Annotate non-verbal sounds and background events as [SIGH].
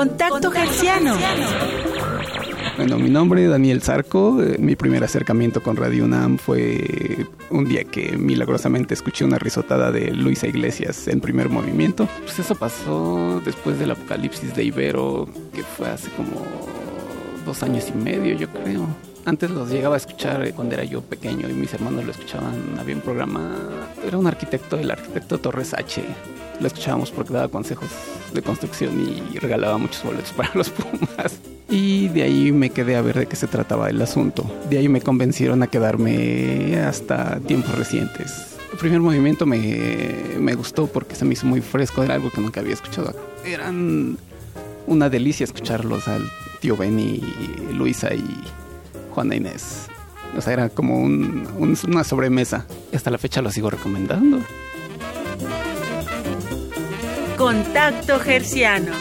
Contacto Gerciano. Bueno, mi nombre es Daniel Zarco. Eh, Mi primer acercamiento con Radio UNAM fue un día que milagrosamente escuché una risotada de Luisa Iglesias en primer movimiento. Pues eso pasó después del apocalipsis de Ibero, que fue hace como dos años y medio, yo creo. Antes los llegaba a escuchar eh, cuando era yo pequeño y mis hermanos lo escuchaban. Había un programa, era un arquitecto, el arquitecto Torres H. Lo escuchábamos porque daba consejos de construcción y regalaba muchos boletos [LAUGHS] para los Pumas. Y de ahí me quedé a ver de qué se trataba el asunto. De ahí me convencieron a quedarme hasta tiempos recientes. El primer movimiento me, me gustó porque se me hizo muy fresco, era algo que nunca había escuchado. Eran una delicia escucharlos al tío Benny, Luisa y Juana Inés. O sea, era como un- un- una sobremesa. Y hasta la fecha lo sigo recomendando. Contacto Gerciano.